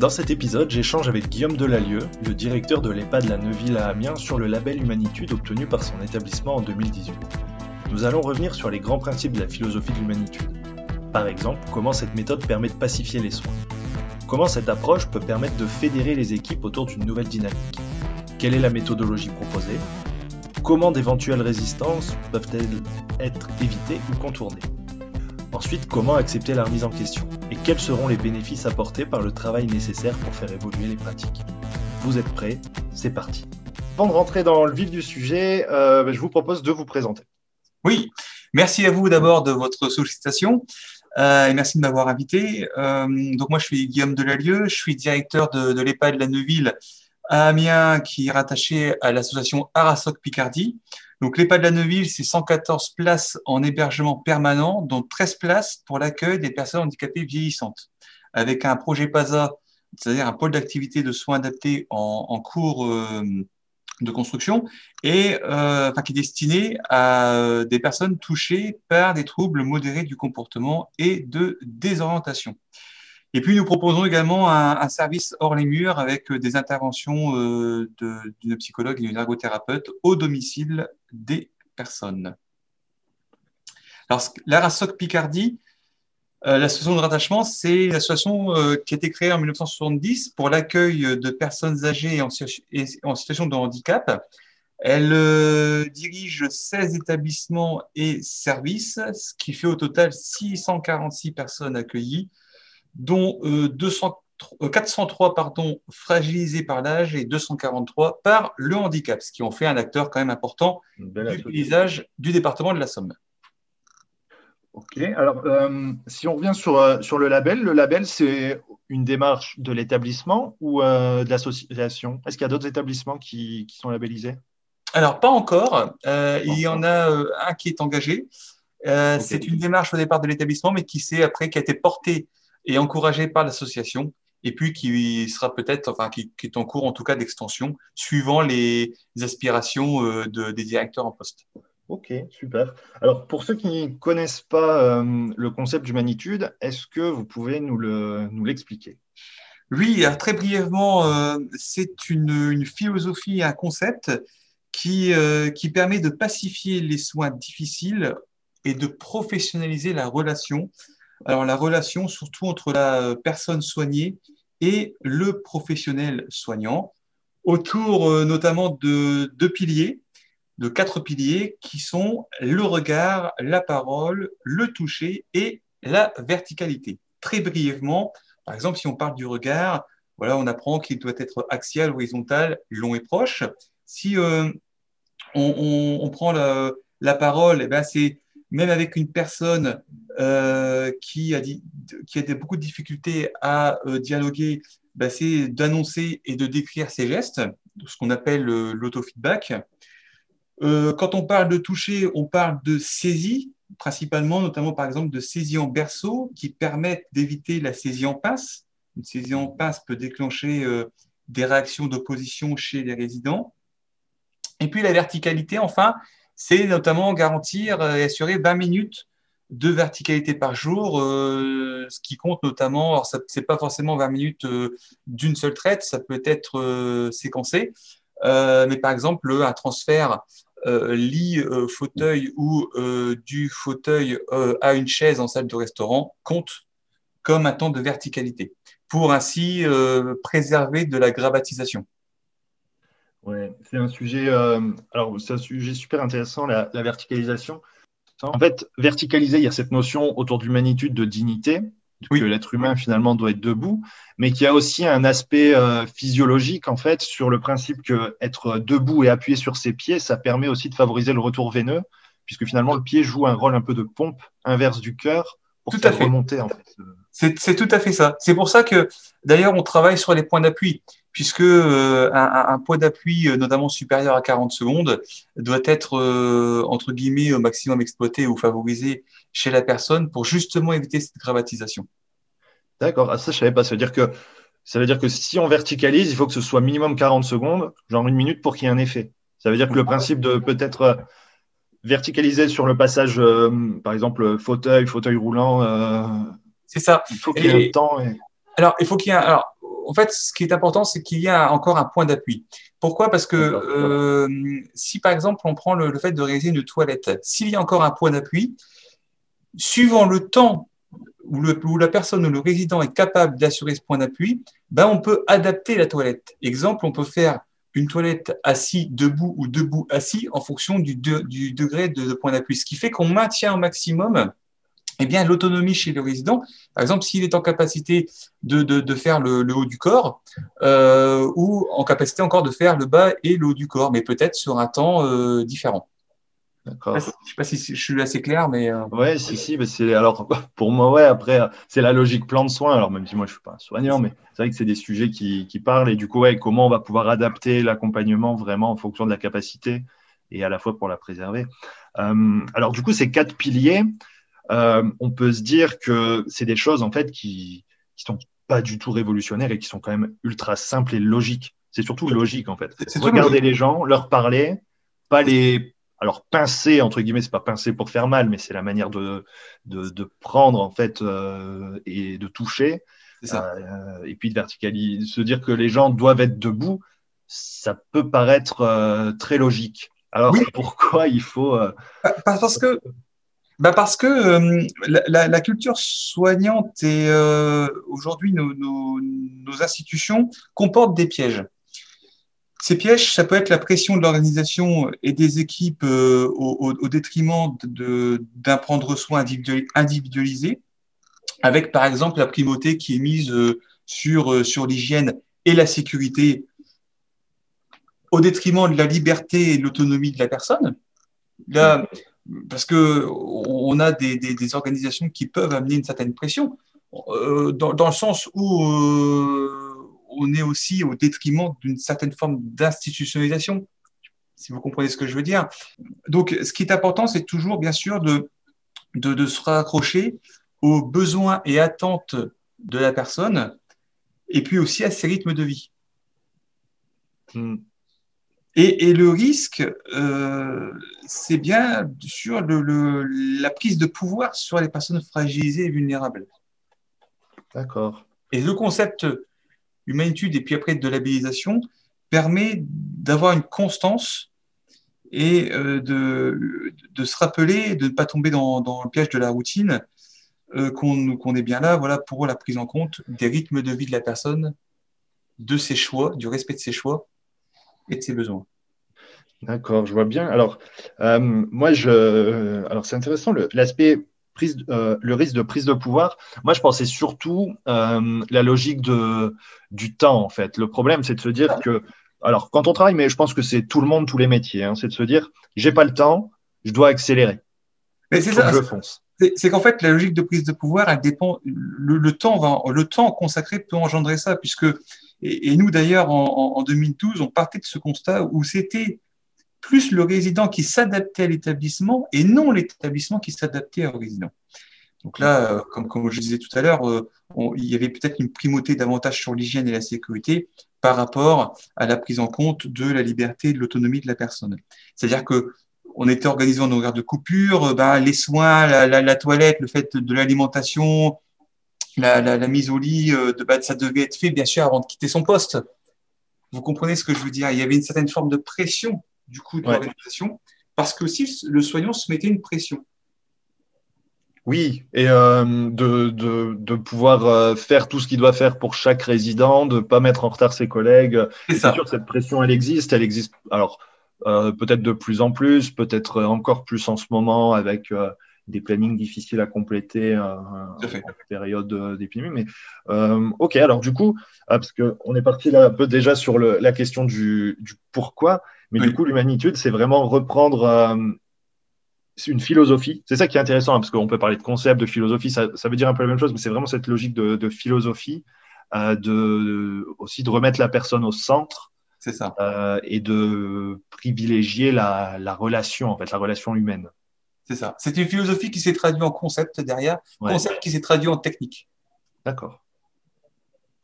Dans cet épisode, j'échange avec Guillaume Delalieu, le directeur de l'EHPAD La Neuville à Amiens, sur le label Humanitude obtenu par son établissement en 2018. Nous allons revenir sur les grands principes de la philosophie de l'humanitude. Par exemple, comment cette méthode permet de pacifier les soins. Comment cette approche peut permettre de fédérer les équipes autour d'une nouvelle dynamique. Quelle est la méthodologie proposée? Comment d'éventuelles résistances peuvent-elles être évitées ou contournées? Ensuite, comment accepter la remise en question? Et quels seront les bénéfices apportés par le travail nécessaire pour faire évoluer les pratiques? Vous êtes prêts? C'est parti. Avant de rentrer dans le vif du sujet, euh, ben, je vous propose de vous présenter. Oui, merci à vous d'abord de votre sollicitation euh, et merci de m'avoir invité. Euh, donc moi, je suis Guillaume Delalieu, je suis directeur de, de l'EHPAD la Neuville à Amiens, qui est rattaché à l'association Arasoc Picardie. Donc, l'EHPAD de la Neuville, c'est 114 places en hébergement permanent, dont 13 places pour l'accueil des personnes handicapées vieillissantes, avec un projet PASA, c'est-à-dire un pôle d'activité de soins adaptés en, cours euh, de construction, et euh, qui est destiné à euh, des personnes touchées par des troubles modérés du comportement et de désorientation. Et puis, nous proposons également un, service hors les murs avec des interventions euh, d'une psychologue et d'une ergothérapeute au domicile des personnes. Alors, l'ARASOC Picardie, euh, l'association de rattachement, c'est une association euh, qui a été créée en 1970 pour l'accueil de personnes âgées en, en situation de handicap. Elle dirige 16 établissements et services, ce qui fait au total 646 personnes accueillies dont 200, euh, 403 euh, pardon, fragilisés par l'âge et 243 par le handicap, ce qui ont fait un acteur quand même important du paysage du département de la Somme. Ok, alors euh, si on revient sur, sur le label, le label c'est une démarche de l'établissement ou de l'association? Est-ce qu'il y a d'autres établissements qui, qui, sont labellisés? Alors pas encore, il y en a un qui est engagé. C'est une démarche au départ de l'établissement, mais qui, après, qui a été portée et encouragé par l'association et puis qui sera peut-être, enfin, qui, est en cours en tout cas d'extension, suivant les, aspirations euh, de, des directeurs en poste. Ok, super. Alors, pour ceux qui ne connaissent pas euh, le concept d'humanitude, est-ce que vous pouvez nous l'expliquer nous Oui, très brièvement, euh, c'est une, une, philosophie, un concept qui, qui permet de pacifier les soins difficiles et de professionnaliser la relation alors la relation surtout entre la personne soignée et le professionnel soignant, autour euh, notamment de deux piliers, de quatre piliers qui sont le regard, la parole, le toucher et la verticalité. Très brièvement, par exemple, si on parle du regard, voilà, on apprend qu'il doit être axial, horizontal, long et proche. Si euh, on, prend la, la parole, eh ben c'est même avec une personne euh, qui, a qui a beaucoup de difficultés à euh, dialoguer, bah, c'est d'annoncer et de décrire ses gestes, ce qu'on appelle euh, l'autofeedback. quand on parle de toucher, on parle de saisie, principalement, notamment par exemple de saisie en berceau, qui permettent d'éviter la saisie en pince. Une saisie en pince peut déclencher des réactions d'opposition chez les résidents. Et puis la verticalité, enfin, c'est notamment garantir et assurer 20 minutes de verticalité par jour, euh, ce qui compte notamment, alors ce n'est pas forcément 20 minutes euh, d'une seule traite, ça peut être euh, séquencé, mais par exemple un transfert lit fauteuil ou du fauteuil à une chaise en salle de restaurant compte comme un temps de verticalité, pour ainsi préserver de la gravatisation. Ouais, c'est un sujet. Euh, alors, c'est un sujet super intéressant, la, verticalisation. En fait, verticaliser, il y a cette notion autour de l'humanitude de dignité, que l'être humain finalement doit être debout, mais qu'il y a aussi un aspect euh, physiologique en fait sur le principe que être debout et appuyé sur ses pieds, ça permet aussi de favoriser le retour veineux, puisque finalement le pied joue un rôle un peu de pompe inverse du cœur pour faire remonter en fait. C'est tout à fait ça. C'est pour ça que d'ailleurs on travaille sur les points d'appui puisque un, un, point d'appui, notamment supérieur à 40 secondes, doit être, entre guillemets, au maximum exploité ou favorisé chez la personne pour justement éviter cette grammatisation. D'accord, ah, ça je savais pas. Ça veut dire que ça veut dire que si on verticalise, il faut que ce soit minimum 40 secondes, genre une minute pour qu'il y ait un effet. Ça veut dire que le principe de peut-être euh, verticaliser sur le passage, euh, par exemple, fauteuil, fauteuil roulant. Euh, c'est ça. Il faut qu'il y ait un temps. Alors, il faut qu'il y ait Alors, en fait, ce qui est important, c'est qu'il y ait encore un point d'appui. Pourquoi? Parce que si, par exemple, on prend le, le fait de réaliser une toilette, s'il y a encore un point d'appui, suivant le temps où, le, où, la personne ou le résident est capable d'assurer ce point d'appui, ben on peut adapter la toilette. Exemple, on peut faire une toilette assis debout ou debout assis en fonction du, du degré de, point d'appui, ce qui fait qu'on maintient au maximum eh bien, l'autonomie chez le résident. Par exemple, s'il est en capacité de, de, de faire le, le, haut du corps euh, ou en capacité encore de faire le bas et le haut du corps, mais peut-être sur un temps euh, différent. Je ne sais pas si je suis assez clair, mais. Euh... Ouais, si, si. Mais c'est alors pour moi, ouais. Après, c'est la logique plan de soins. Alors même si moi je suis pas un soignant, mais c'est vrai que c'est des sujets qui, qui, parlent et du coup, ouais, comment on va pouvoir adapter l'accompagnement vraiment en fonction de la capacité et à la fois pour la préserver. Euh, alors du coup, ces quatre piliers, euh, on peut se dire que c'est des choses en fait qui qui sont pas du tout révolutionnaires et qui sont quand même ultra simples et logiques. C'est surtout logique en fait. Regarder les gens, leur parler, pas les alors pincer entre guillemets c'est pas pincer pour faire mal mais c'est la manière de, de, prendre en fait euh, et de toucher ça. Euh, et puis de verticaliser se dire que les gens doivent être debout ça peut paraître euh, très logique alors pourquoi il faut parce que bah parce que la, culture soignante et aujourd'hui nos, nos, institutions comportent des pièges ces pièges, ça peut être la pression de l'organisation et des équipes euh, au, détriment d'un prendre soin individualisé, avec par exemple la primauté qui est mise euh, sur, euh, sur l'hygiène et la sécurité au détriment de la liberté et de l'autonomie de la personne. Là, parce que on a des, des, organisations qui peuvent amener une certaine pression, dans, dans, le sens où on est aussi au détriment d'une certaine forme d'institutionnalisation, si vous comprenez ce que je veux dire. Donc, ce qui est important, c'est toujours, bien sûr, de, de, se raccrocher aux besoins et attentes de la personne, et puis aussi à ses rythmes de vie. Hmm. Et, le risque, euh, c'est bien sur le, la prise de pouvoir sur les personnes fragilisées et vulnérables. D'accord. Et le concept humanitude et puis après de labellisation permet d'avoir une constance et euh, de, de, se rappeler, de ne pas tomber dans, dans le piège de la routine, euh, qu'on est bien là voilà, pour la prise en compte des rythmes de vie de la personne, de ses choix, du respect de ses choix et de ses besoins. D'accord, je vois bien. Alors, euh, moi, je, alors c'est intéressant l'aspect euh, le risque de prise de pouvoir, moi je pensais surtout euh, la logique de, du temps en fait. Le problème c'est de se dire que, alors quand on travaille, mais je pense que c'est tout le monde, tous les métiers, hein, c'est de se dire j'ai pas le temps, je dois accélérer. Mais c'est ça. C'est qu'en fait la logique de prise de pouvoir, elle dépend. Le, temps, le temps consacré peut engendrer ça, puisque et, nous d'ailleurs en, en 2012, on partait de ce constat où c'était plus le résident qui s'adaptait à l'établissement et non l'établissement qui s'adaptait au résident. Donc là, euh, comme, je disais tout à l'heure, euh, il y avait peut-être une primauté davantage sur l'hygiène et la sécurité par rapport à la prise en compte de la liberté et de l'autonomie de la personne. C'est-à-dire que on était organisé en horaire de coupure, euh, ben, les soins, la, toilette, le fait de l'alimentation, la, la, mise au lit, de, ben, ça devait être fait bien sûr avant de quitter son poste. Vous comprenez ce que je veux dire? Il y avait une certaine forme de pression du coup de l'organisation, parce que aussi le soignant se mettait une pression. Oui, et euh, de, de, de, pouvoir euh, faire tout ce qu'il doit faire pour chaque résident, de ne pas mettre en retard ses collègues. C'est sûr cette pression, elle existe. Elle existe, alors, euh, peut-être de plus en plus, peut-être encore plus en ce moment avec des plannings difficiles à compléter en période d'épidémie. Mais ok, alors du coup, ah, parce qu'on est parti là un peu déjà sur le, la question du, du pourquoi. Mais du coup, l'humanitude, c'est vraiment reprendre euh, une philosophie. C'est ça qui est intéressant, hein, parce qu'on peut parler de concept, de philosophie, ça, veut dire un peu la même chose, mais c'est vraiment cette logique de, philosophie de, aussi de remettre la personne au centre. C'est ça. et de privilégier la, la, relation, en fait, la relation humaine. C'est ça. C'est une philosophie qui s'est traduite en concept derrière, concept qui s'est traduit en technique. D'accord.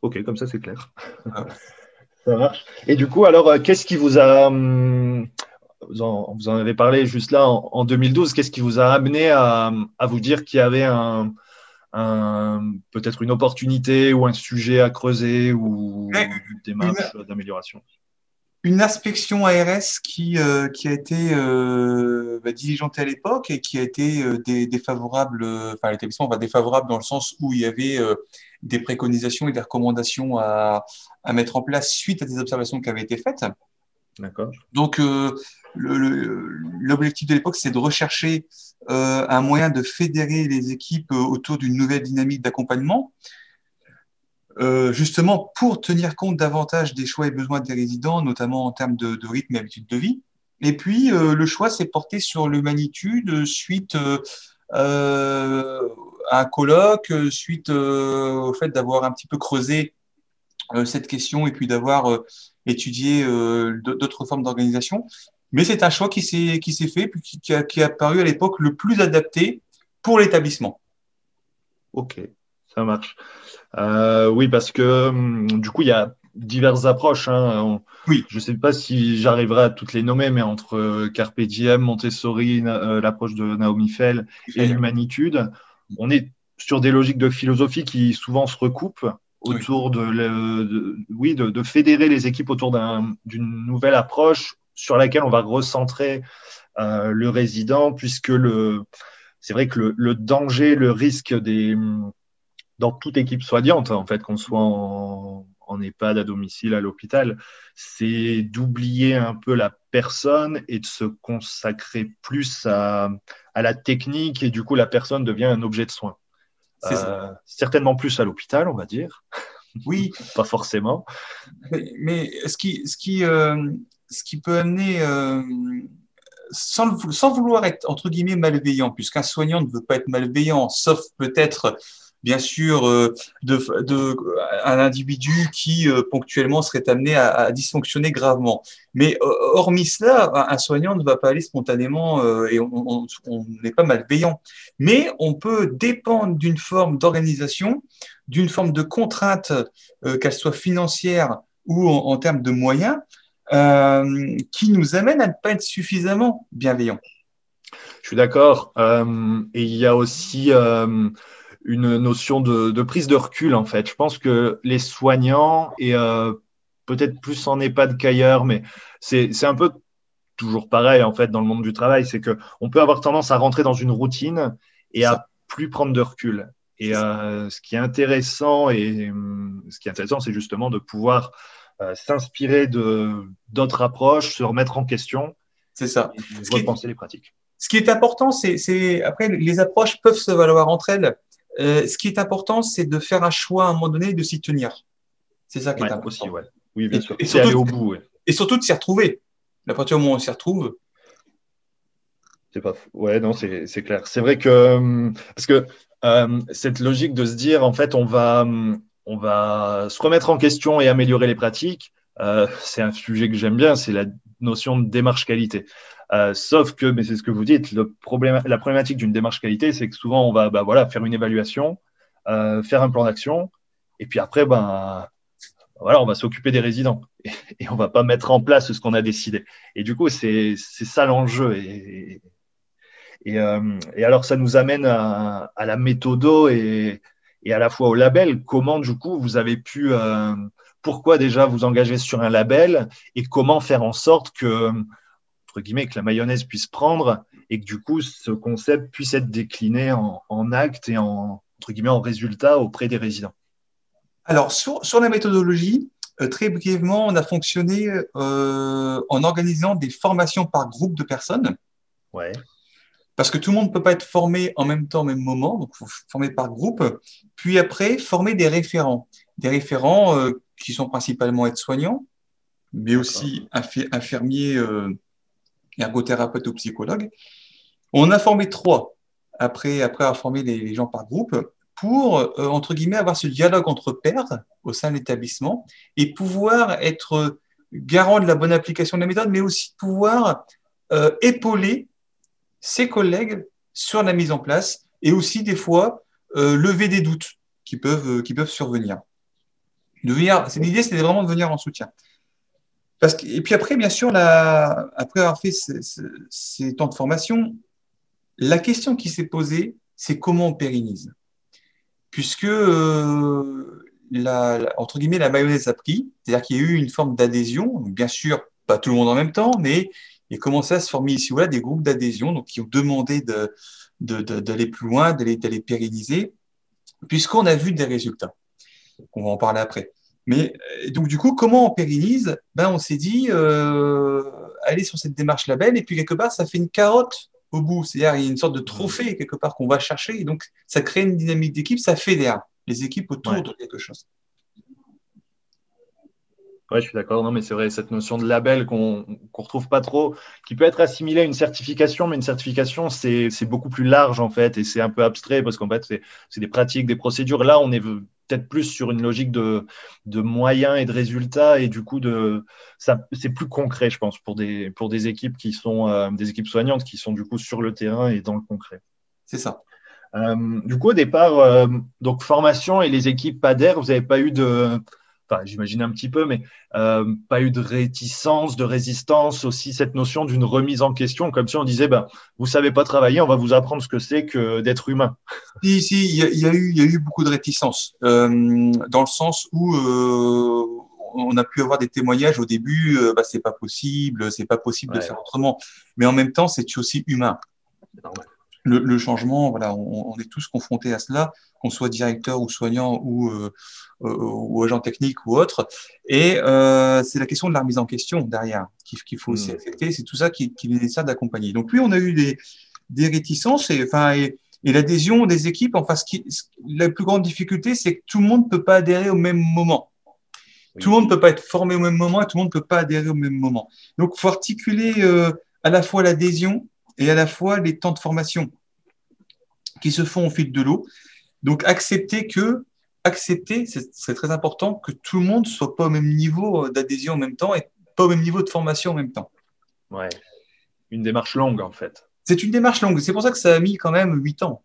Ok, comme ça c'est clair. ça marche. Et du coup, alors, qu'est-ce qui vous a. Hum, vous en, vous en, avez parlé juste là en, 2012. Qu'est-ce qui vous a amené à, à vous dire qu'il y avait un, un peut-être une opportunité ou un sujet à creuser ou une démarche d'amélioration? Une inspection ARS qui, euh, qui a été euh, bah, diligentée à l'époque et qui a été euh, défavorable, enfin l'établissement va défavorable dans le sens où il y avait des préconisations et des recommandations à, à, mettre en place suite à des observations qui avaient été faites. D'accord. Donc l'objectif de l'époque, c'est de rechercher un moyen de fédérer les équipes autour d'une nouvelle dynamique d'accompagnement. Euh, justement pour tenir compte davantage des choix et besoins des résidents, notamment en termes de, rythme et habitude de vie. Et puis, euh, le choix s'est porté sur l'humanitude suite euh, à un colloque, suite au fait d'avoir un petit peu creusé cette question et puis d'avoir étudié d'autres formes d'organisation. Mais c'est un choix qui s'est fait, puis qui, a, qui a paru à l'époque le plus adapté pour l'établissement. Ok, ça marche. Euh, oui, parce que hum, du coup, il y a diverses approches. Hein. Oui. Je ne sais pas si j'arriverai à toutes les nommer, mais entre euh, Carpe Diem, Montessori, euh, l'approche de Naomi Fell et l'humanitude, on est sur des logiques de philosophie qui souvent se recoupent autour de, oui, de, fédérer les équipes autour d'une nouvelle approche sur laquelle on va recentrer le résident, puisque le, c'est vrai que le, le, danger, le risque des, dans toute équipe soignante, en fait, qu'on soit en, EHPAD, à domicile, à l'hôpital, c'est d'oublier un peu la personne et de se consacrer plus à, la technique et du coup la personne devient un objet de soin. Euh, certainement plus à l'hôpital, on va dire. Oui. Pas forcément. Mais, ce, qui, ce, qui, euh, ce qui peut amener, euh, sans, sans, vouloir être entre guillemets malveillant, puisqu'un soignant ne veut pas être malveillant, sauf peut-être bien sûr euh, de, de, un individu qui euh, ponctuellement serait amené à, dysfonctionner gravement. Mais euh, hormis cela, un soignant ne va pas aller spontanément et on n'est pas malveillant. Mais on peut dépendre d'une forme d'organisation, d'une forme de contrainte, qu'elle soit financière ou en, termes de moyens, qui nous amène à ne pas être suffisamment bienveillant. Je suis d'accord. et il y a aussi une notion de, prise de recul, en fait. Je pense que les soignants, et euh, peut-être plus en EHPAD qu'ailleurs, mais c'est un peu toujours pareil, en fait, dans le monde du travail, c'est qu'on peut avoir tendance à rentrer dans une routine et à plus prendre de recul. Et euh, ce qui est intéressant, et hum, ce qui est intéressant, c'est justement de pouvoir euh, s'inspirer d'autres approches, se remettre en question. C'est ça. repenser les pratiques. Ce qui est important, c'est après les approches peuvent se valoir entre elles. Euh, ce qui est important, c'est de faire un choix à un moment donné et de s'y tenir. C'est ça qui est important. Aussi, ouais. Oui, bien sûr. Et surtout, aller au bout. Et surtout de s'y retrouver. À partir du moment où on s'y retrouve. C'est pas fou. Ouais, non, c'est clair. C'est vrai que. Euh, parce que euh, cette logique de se dire, en fait, on va, on va se remettre en question et améliorer les pratiques, c'est un sujet que j'aime bien, c'est la notion de démarche qualité. Euh, sauf que, mais c'est ce que vous dites, le problème, la problématique d'une démarche qualité, c'est que souvent on va bah, voilà, faire une évaluation, euh, faire un plan d'action, et puis après, ben, voilà, on va s'occuper des résidents et, et, on va pas mettre en place ce qu'on a décidé. Et du coup, c'est ça l'enjeu. Et, et, euh, et, alors, ça nous amène à, à la méthodo et, et, à la fois au label. Comment, du coup, vous avez pu, euh, pourquoi déjà vous engager sur un label et comment faire en sorte que guillemets, que la mayonnaise puisse prendre et que du coup, ce concept puisse être décliné en, en actes et en, entre guillemets, en résultats auprès des résidents Alors, sur, sur la méthodologie, euh, très brièvement, on a fonctionné euh, en organisant des formations par groupe de personnes. Ouais. Parce que tout le monde ne peut pas être formé en même temps, au même moment, donc il faut former par groupe. Puis après, former des référents. Des référents euh, qui sont principalement aides-soignants, mais aussi infirmiers ergothérapeute ou psychologue. On a formé trois après, après avoir formé les, gens par groupe pour, euh, entre guillemets, avoir ce dialogue entre pairs au sein de l'établissement et pouvoir être garant de la bonne application de la méthode, mais aussi pouvoir euh, épauler ses collègues sur la mise en place et aussi des fois euh, lever des doutes qui peuvent, qui peuvent survenir. L'idée, c'était vraiment de venir en soutien. Et puis après, bien sûr, après avoir fait ces, temps de formation, la question qui s'est posée, c'est comment on pérennise. Puisque, euh, entre guillemets, la mayonnaise a pris, c'est-à-dire qu'il y a eu une forme d'adhésion, bien sûr, pas tout le monde en même temps, mais il a commencé à se former ici ou là des groupes d'adhésion, donc qui ont demandé d'aller plus loin, d'aller pérenniser, puisqu'on a vu des résultats. On va en parler après. Mais donc, du coup, comment on pérennise? Ben, On s'est dit, euh, aller sur cette démarche label, et puis quelque part, ça fait une carotte au bout. C'est-à-dire, il y a une sorte de trophée quelque part qu'on va chercher, et donc ça crée une dynamique d'équipe, ça fédère les équipes autour de quelque chose. Oui, je suis d'accord. Non, mais c'est vrai, cette notion de label qu'on ne retrouve pas trop, qui peut être assimilée à une certification, mais une certification, c'est beaucoup plus large en fait, et c'est un peu abstrait parce qu'en fait, c'est des pratiques, des procédures. Là, on est peut-être plus sur une logique de, de, moyens et de résultats, et du coup, c'est plus concret, je pense, pour des, pour des équipes qui sont euh, des équipes soignantes qui sont du coup sur le terrain et dans le concret. C'est ça. Euh, du coup, au départ, euh, donc formation et les équipes adhèrent, vous n'avez pas eu de enfin, j'imagine un petit peu, mais euh, pas eu de réticence, de résistance, aussi cette notion d'une remise en question, comme si on disait, ben, vous savez pas travailler, on va vous apprendre ce que c'est que d'être humain. Si, si, il y, a, eu, y a eu beaucoup de réticence, euh, dans le sens où euh, on a pu avoir des témoignages au début, bah, c'est pas possible, c'est pas possible de faire autrement, mais en même temps, c'est aussi humain. C'est normal le, changement, voilà, on, est tous confrontés à cela, qu'on soit directeur ou soignant ou, euh, euh, ou agent technique ou autre. Et euh, c'est la question de la remise en question derrière qu'il faut aussi hmm. accepter. C'est tout ça qui, qui est nécessaire d'accompagner. Donc oui, on a eu des, des réticences et, enfin, et, l'adhésion des équipes. Enfin, ce qui, la plus grande difficulté, c'est que tout le monde ne peut pas adhérer au même moment. Tout le monde ne peut pas être formé au même moment et tout le monde ne peut pas adhérer au même moment. Donc, il faut articuler à la fois l'adhésion et à la fois les temps de formation qui se font au fil de l'eau. Donc accepter que, accepter, c'est très important que tout le monde soit pas au même niveau d'adhésion en même temps et pas au même niveau de formation en même temps. Ouais, une démarche longue en fait. C'est une démarche longue. C'est pour ça que ça a mis quand même huit ans.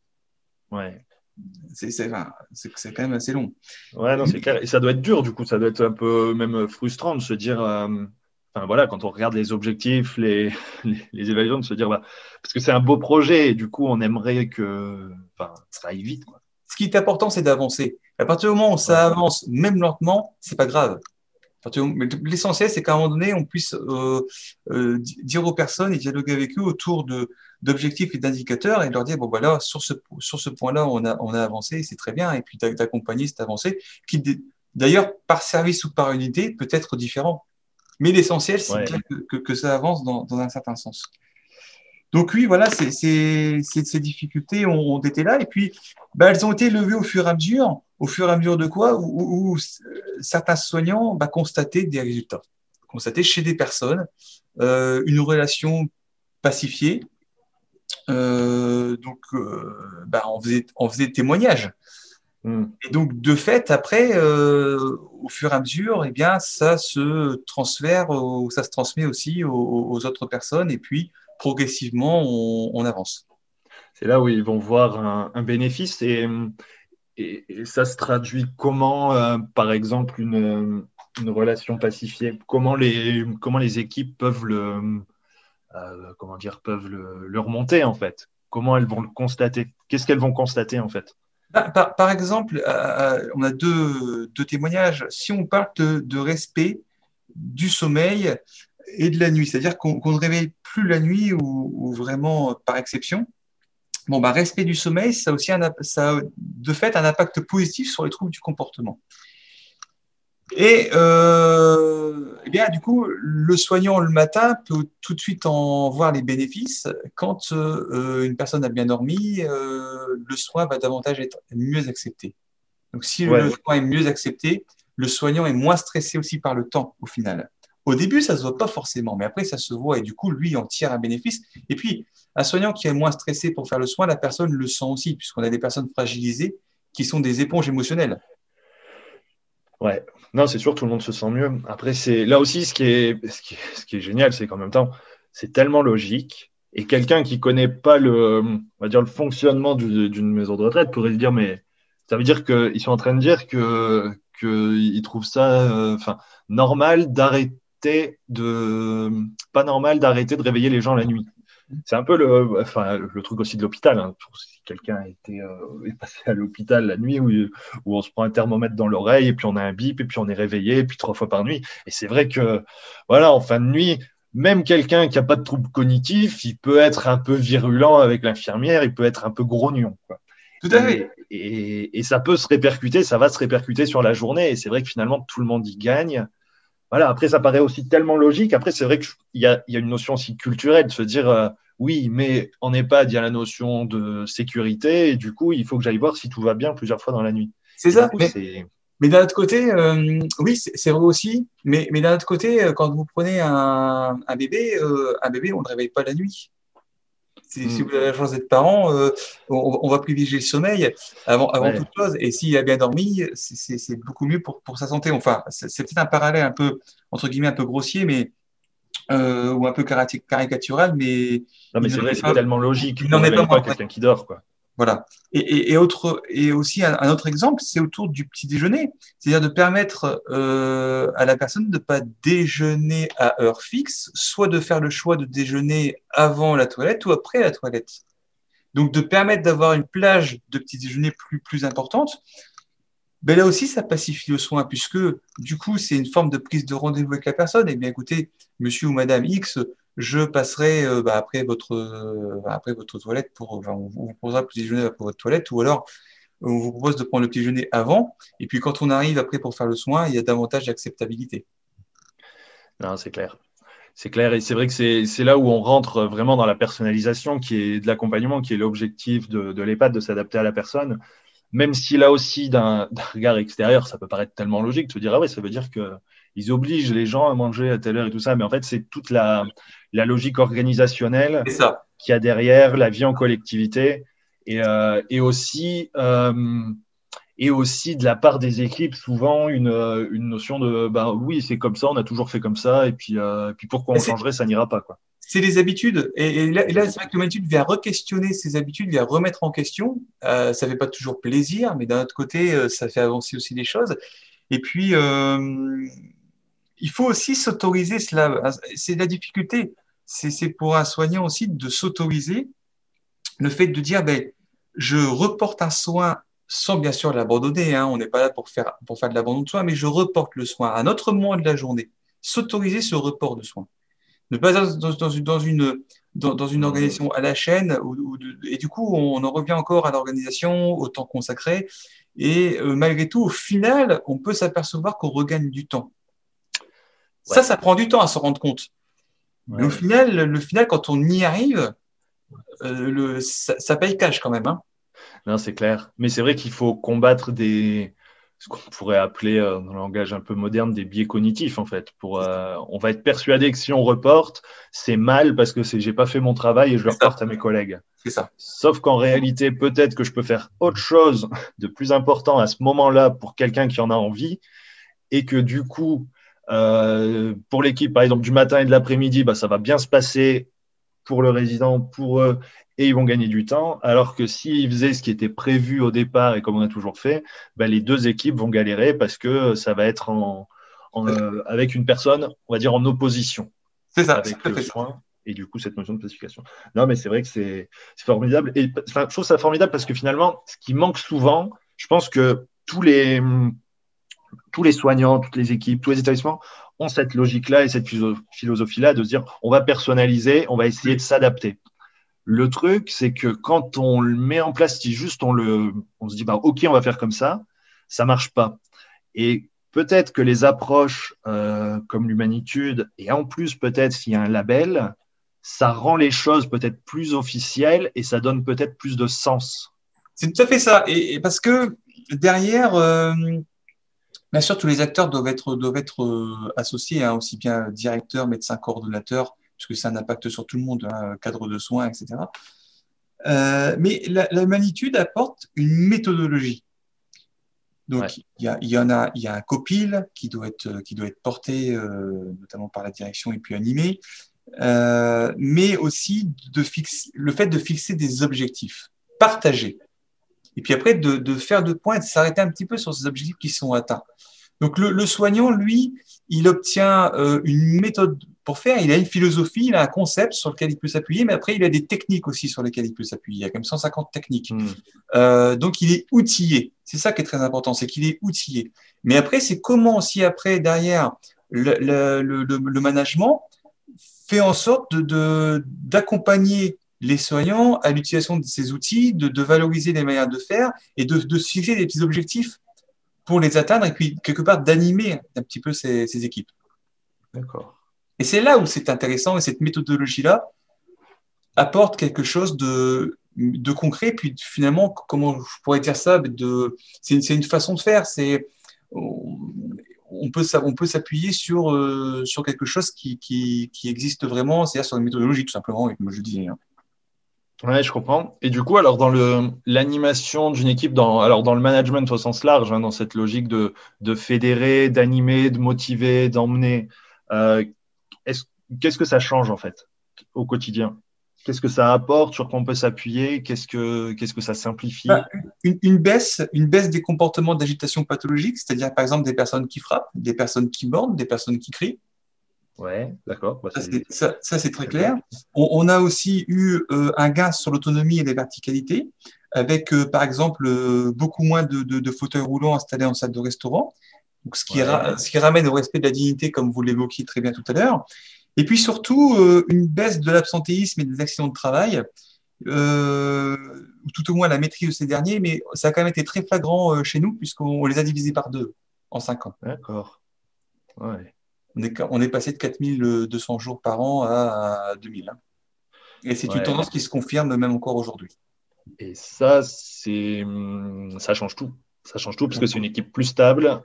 Ouais. C'est quand même assez long. Ouais, non, c'est clair. Et ça doit être dur, du coup. Ça doit être un peu même frustrant de se dire, euh, enfin voilà, quand on regarde les objectifs, les, les, évaluations, de se dire, bah, parce que c'est un beau projet et du coup, on aimerait que enfin, ça aille vite. Quoi. Ce qui est important, c'est d'avancer. À partir du moment où ça avance, même lentement, c'est pas grave. L'essentiel, c'est qu'à un moment donné, on puisse euh, euh, dire aux personnes et dialoguer avec eux autour d'objectifs et d'indicateurs et leur dire bon voilà sur ce sur ce point-là on a on a avancé c'est très bien et puis d'accompagner cette avancée qui d'ailleurs par service ou par unité peut être différent mais l'essentiel, c'est que, que, ça avance dans, dans, un certain sens. Donc oui, voilà, ces difficultés ont, été là. Et puis, bah, elles ont été levées au fur et à mesure. Au fur et à mesure de quoi Où, certains soignants bah, constataient des résultats. Constataient chez des personnes euh, une relation pacifiée. Euh, donc, euh, bah, on, faisait, on faisait témoignage. Hmm. Et donc, de fait, après, euh, au fur et à mesure, eh bien, ça se transfère, ça se transmet aussi aux, autres personnes, et puis progressivement, on, avance. C'est là où ils vont voir un, bénéfice, et, et, ça se traduit comment, euh, par exemple, une, une, relation pacifiée? Comment les, comment les équipes peuvent le, euh, comment dire, peuvent le, le remonter en fait? Comment elles vont le constater? Qu'est-ce qu'elles vont constater en fait? Par, exemple, euh, euh, on a deux, témoignages. Si on parle de, respect du sommeil et de la nuit, c'est-à-dire qu'on ne réveille plus la nuit ou, vraiment par exception, bon, bah, respect du sommeil, ça a aussi ça de fait un impact positif sur les troubles du comportement. Et euh, eh bien, du coup, le soignant le matin peut tout de suite en voir les bénéfices. Quand euh, une personne a bien dormi, euh, le soin va davantage être mieux accepté. Donc, si le soin est mieux accepté, le soignant est moins stressé aussi par le temps au final. Au début, ça ne se voit pas forcément, mais après, ça se voit et du coup, lui en tire un bénéfice. Et puis, un soignant qui est moins stressé pour faire le soin, la personne le sent aussi, puisqu'on a des personnes fragilisées qui sont des éponges émotionnelles. Ouais, non, c'est sûr, tout le monde se sent mieux. Après, c'est là aussi ce qui est, génial, c'est qu'en même temps, c'est tellement logique. Et quelqu'un qui connaît pas le, on va dire, le fonctionnement d'une maison de retraite pourrait se dire, mais ça veut dire qu'ils sont en train de dire que qu'ils trouvent ça, euh, enfin, normal d'arrêter de, pas normal d'arrêter de réveiller les gens la nuit. C'est un peu le, enfin, le truc aussi de l'hôpital. Hein. Si quelqu'un euh, est passé à l'hôpital la nuit où, où, on se prend un thermomètre dans l'oreille et puis on a un bip et puis on est réveillé et puis trois fois par nuit. Et c'est vrai que, voilà, en fin de nuit, même quelqu'un qui n'a pas de troubles cognitifs, il peut être un peu virulent avec l'infirmière, il peut être un peu grognon. Quoi. Tout à fait. Et, et, ça peut se répercuter, ça va se répercuter sur la journée. Et c'est vrai que finalement, tout le monde y gagne. Voilà, après, ça paraît aussi tellement logique. Après, c'est vrai qu'il y a, y a une notion aussi culturelle de se dire, euh, oui, mais en EHPAD, il y a la notion de sécurité. Et du coup, il faut que j'aille voir si tout va bien plusieurs fois dans la nuit. C'est ça. mais, d'un autre côté, euh, oui, c'est vrai aussi. Mais, mais d'un autre côté, euh, quand vous prenez un, un bébé, un bébé, on ne le réveille pas la nuit. Si, hmm. vous avez la chance d'être parent, euh, on, va privilégier le sommeil avant, avant toute chose. Et s'il a bien dormi, c'est beaucoup mieux pour, pour, sa santé. Enfin, c'est peut-être un parallèle un peu, entre guillemets, un peu grossier, mais euh, ou un peu caricatural, mais. Non, mais c'est vrai, c'est tellement logique. Il n'en est pas, quelqu'un qui dort, quoi. Voilà. Et, autre, et aussi un, autre exemple, c'est autour du petit déjeuner. C'est-à-dire de permettre euh, à la personne de ne pas déjeuner à heure fixe, soit de faire le choix de déjeuner avant la toilette ou après la toilette. Donc de permettre d'avoir une plage de petit déjeuner plus, plus importante. Ben là aussi, ça pacifie le soin, puisque du coup, c'est une forme de prise de rendez-vous avec la personne. Et eh bien écoutez, monsieur ou madame X, je passerai euh, bah, après, votre, euh, après votre toilette pour. On vous proposera le petit déjeuner pour votre toilette ou alors on vous propose de prendre le petit déjeuner avant. Et puis quand on arrive après pour faire le soin, il y a davantage d'acceptabilité. Non, c'est clair. C'est clair et c'est vrai que c'est là où on rentre vraiment dans la personnalisation qui est de l'accompagnement, qui est l'objectif de, de l'EHPAD, de s'adapter à la personne. Même si là aussi, d'un regard extérieur, ça peut paraître tellement logique de se dire, ah ouais, ça veut dire qu'ils obligent les gens à manger à telle heure et tout ça. Mais en fait, c'est toute la, la logique organisationnelle qui a derrière la vie en collectivité et, euh, et aussi euh, et aussi de la part des équipes souvent une, une notion de bah oui c'est comme ça on a toujours fait comme ça et puis euh, puis pourquoi on changerait ça n'ira pas quoi. C'est les habitudes. Et, là, c'est vrai que l'humanité vient re-questionner ses habitudes vient remettre en question. Ça fait pas toujours plaisir mais d'un autre côté ça fait avancer aussi les choses. Et puis il faut aussi s'autoriser cela. C'est la difficulté c'est pour un soignant aussi de s'autoriser le fait de dire, ben, je reporte un soin sans bien sûr l'abandonner, hein, on n'est pas là pour faire, pour faire de l'abandon de soin, mais je reporte le soin à un autre moment de la journée. S'autoriser ce report de soin. Ne pas être dans, dans, une, dans, dans, une organisation à la chaîne, et du coup, on en revient encore à l'organisation, au temps consacré, et euh, malgré tout, au final, on peut s'apercevoir qu'on regagne du temps. Ça, ça prend du temps à se rendre compte. Mais au final, le final, quand on y arrive, euh, le, ça, paye cash quand même. Hein. Non, c'est clair. Mais c'est vrai qu'il faut combattre des, ce qu'on pourrait appeler euh, dans le langage un peu moderne des biais cognitifs en fait. Pour, euh, on va être persuadé que si on reporte, c'est mal parce que j'ai pas fait mon travail et je le reporte à mes collègues. C'est ça. Sauf qu'en réalité, peut-être que je peux faire autre chose de plus important à ce moment-là pour quelqu'un qui en a envie et que du coup, euh, pour l'équipe, par exemple, du matin et de l'après-midi, bah, ça va bien se passer pour le résident, pour eux, et ils vont gagner du temps. Alors que s'ils faisaient ce qui était prévu au départ et comme on a toujours fait, bah, les deux équipes vont galérer parce que ça va être en, euh, avec une personne, on va dire, en opposition. C'est ça, avec le soin. Et du coup, cette notion de pacification. Non, mais c'est vrai que c'est formidable. Et je trouve ça formidable parce que finalement, ce qui manque souvent, je pense que tous les, tous les soignants, toutes les équipes, tous les établissements ont cette logique-là et cette philosophie-là de se dire on va personnaliser, on va essayer de s'adapter. Le truc, c'est que quand on le met en place, si juste on le, se dit bah ok, on va faire comme ça, ça marche pas. Et peut-être que les approches euh, comme l'humanitude et en plus peut-être s'il y a un label, ça rend les choses peut-être plus officielles et ça donne peut-être plus de sens. C'est tout à fait ça. Et, parce que derrière, euh, Bien sûr, tous les acteurs doivent être, doivent être euh, associés, hein, aussi bien directeurs, médecins, coordonnateurs, puisque a un impact sur tout le monde, hein, cadre de soins, etc. Euh, mais la, la, apporte une méthodologie. Donc, il, y a, il, y en a, il y a un copil qui doit être, qui doit être porté, euh, notamment par la direction, et puis animé, euh, mais aussi de fixe, le fait de fixer des objectifs partagés. Et puis après, de, de faire deux points et de s'arrêter un petit peu sur ces objectifs qui sont atteints. Donc, le, le soignant, lui, il obtient euh, une méthode pour faire, il a une philosophie, il a un concept sur lequel il peut s'appuyer, mais après, il a des techniques aussi sur lesquelles il peut s'appuyer. Il y a quand même 150 techniques. Hmm. Euh, donc, il est outillé. C'est ça qui est très important, c'est qu'il est outillé. Mais après, c'est comment aussi, après, derrière, le, le, management fait en sorte d'accompagner les soignants à l'utilisation de ces outils, de, de, valoriser les manières de faire et de, de fixer des petits objectifs pour les atteindre et puis quelque part d'animer un petit peu ces, ces équipes. D'accord. Et c'est là où c'est intéressant et cette méthodologie-là apporte quelque chose de, de concret. Puis finalement, comment je pourrais dire ça de, C'est une, une, façon de faire. C'est on peut, on peut s'appuyer sur, euh, sur quelque chose qui, qui, qui existe vraiment, c'est-à-dire sur une méthodologie tout simplement, comme je disais. Hein. Ouais, je comprends. Et du coup, alors dans le l'animation d'une équipe, dans alors dans le management au sens large, hein, dans cette logique de, de fédérer, d'animer, de motiver, d'emmener, euh, qu'est-ce que ça change en fait au quotidien? Qu'est-ce que ça apporte? Sur quoi on peut s'appuyer? Qu'est-ce que qu'est-ce que ça simplifie? Bah, une, baisse, une baisse des comportements d'agitation pathologique, c'est-à-dire par exemple des personnes qui frappent, des personnes qui mordent, des personnes qui crient. Ouais, d'accord. Bah, ça, c'est très clair. On, on, a aussi eu euh, un gain sur l'autonomie et les verticalités, avec euh, par exemple euh, beaucoup moins de, de, de, fauteuils roulants installés en salle de restaurant, donc, ce, qui ouais. ce qui ramène au respect de la dignité, comme vous l'évoquiez très bien tout à l'heure. Et puis surtout, une baisse de l'absentéisme et des accidents de travail, euh, tout au moins la maîtrise de ces derniers, mais ça a quand même été très flagrant chez nous, puisqu'on les a divisés par deux en cinq ans. D'accord. Ouais on est, on est passé de 4200 jours par an à 2000. Hein. Et c'est ouais. une tendance qui se confirme même encore aujourd'hui. Et ça, c'est, hum, ça change tout. Ça change tout parce que c'est une équipe plus stable.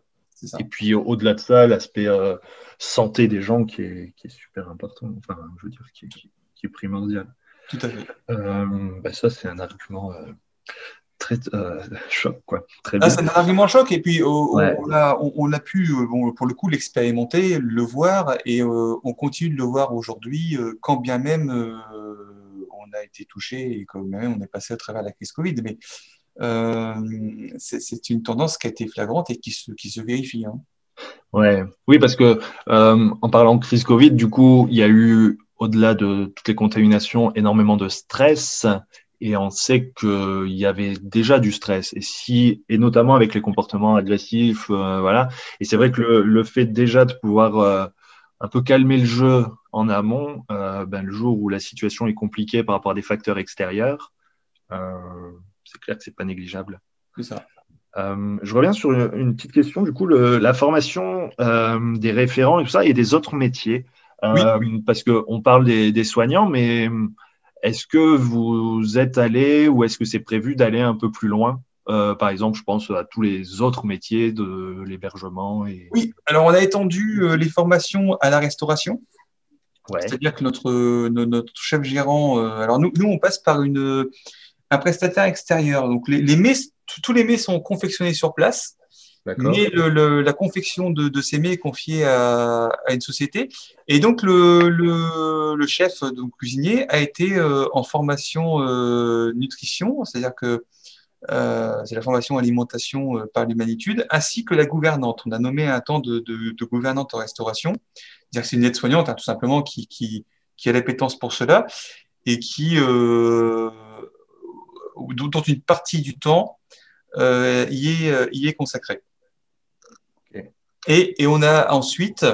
Et puis au-delà de ça, l'aspect euh, santé des gens qui est, qui est, super important. Enfin, je veux dire, qui, est primordial. Tout à fait. Euh, bah ça, c'est un argument euh, très euh, choc quoi. Très ah, c'est un argument choc et puis oh, ouais. on, a, on, on, a, pu euh, bon, pour le coup l'expérimenter, le voir et euh, on continue de le voir aujourd'hui euh, quand bien même on a été touché et quand même on est passé à travers la crise Covid. Mais c'est une tendance qui a été flagrante et qui se, qui se vérifie. Hein. Ouais, oui parce que en parlant de crise Covid, du coup il y a eu au-delà de toutes les contaminations énormément de stress et on sait qu'il y avait déjà du stress. Et si et notamment avec les comportements agressifs euh, voilà. Et c'est vrai que le, le, fait déjà de pouvoir euh, un peu calmer le jeu en amont euh, ben, le jour où la situation est compliquée par rapport à des facteurs extérieurs euh, c'est clair que c'est pas négligeable. C'est ça. Euh, je reviens sur une, une, petite question du coup le, la formation des référents et tout ça et des autres métiers. Oui. parce que on parle des, des soignants mais est-ce que vous êtes allé ou est-ce que c'est prévu d'aller un peu plus loin? Euh, Par exemple, je pense à tous les autres métiers de l'hébergement. Et... Oui, alors on a étendu euh, les formations à la restauration. Ouais. C'est-à-dire que notre, notre chef gérant, euh, alors nous, nous, on passe par une, un prestataire extérieur. Donc les, les mets, tous les mets sont confectionnés sur place. Mais le, le, la confection de, de, ces mets est confiée à, à, une société. Et donc, le, le chef donc, cuisinier a été euh, en formation euh, nutrition, c'est-à-dire que euh, c'est la formation alimentation euh, par l'humanitude, ainsi que la gouvernante. On a nommé un temps de, de, de gouvernante en restauration. C'est-à-dire que c'est une aide-soignante, hein, tout simplement, qui, qui, qui a l'appétence pour cela et qui, euh, dont une partie du temps euh, y, est, y est consacrée. Et, et, on a ensuite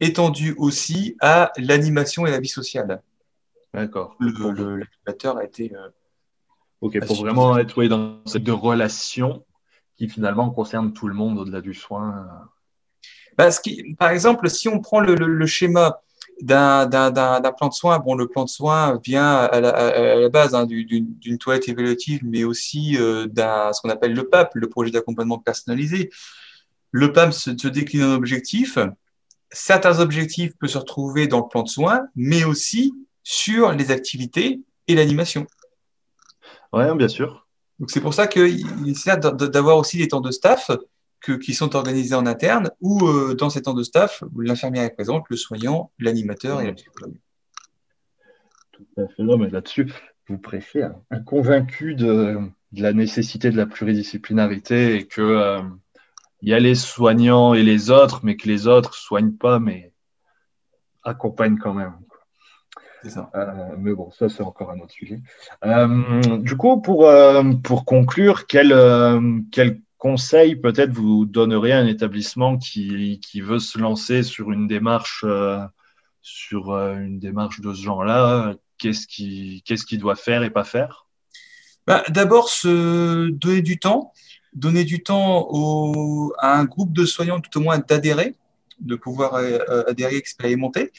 étendu aussi à l'animation et la vie sociale. D'accord. L'animateur a été. Euh, ok, pour vraiment être oui, dans cette de relation qui finalement concerne tout le monde au-delà du soin. Bah, ce qui, par exemple, si on prend le, le, le schéma d'un plan de soin, bon, le plan de soin vient à la, à la base hein, d'une toilette évaluative, mais aussi euh, d'un ce qu'on appelle le PAP, le projet d'accompagnement personnalisé. Le PAM se, se, décline en objectifs. Certains objectifs peuvent se retrouver dans le plan de soins, mais aussi sur les activités et l'animation. Oui, bien sûr. Donc c'est pour ça qu'il est d'avoir aussi des temps de staff que, qui sont organisés en interne, où euh, dans ces temps de staff, l'infirmière est présente, le soignant, l'animateur et la psychologue. Tout à fait. Non, mais là-dessus, vous prêchez un, convaincu de, la nécessité de la pluridisciplinarité et que euh, il y a les soignants et les autres, mais que les autres soignent pas, mais accompagnent quand même. Ça. Euh, mais bon, ça c'est encore un autre sujet. du coup, pour, pour conclure, quel, quel conseil peut-être vous donneriez à un établissement qui, qui, veut se lancer sur une démarche, euh, sur euh, une démarche de ce genre-là? Qu'est-ce qu'il qu'est-ce qu'il doit faire et pas faire? Bah, D'abord, se donner du temps, donner du temps au, à un groupe de soignants, tout au moins d'adhérer, de pouvoir euh, adhérer, expérimenter.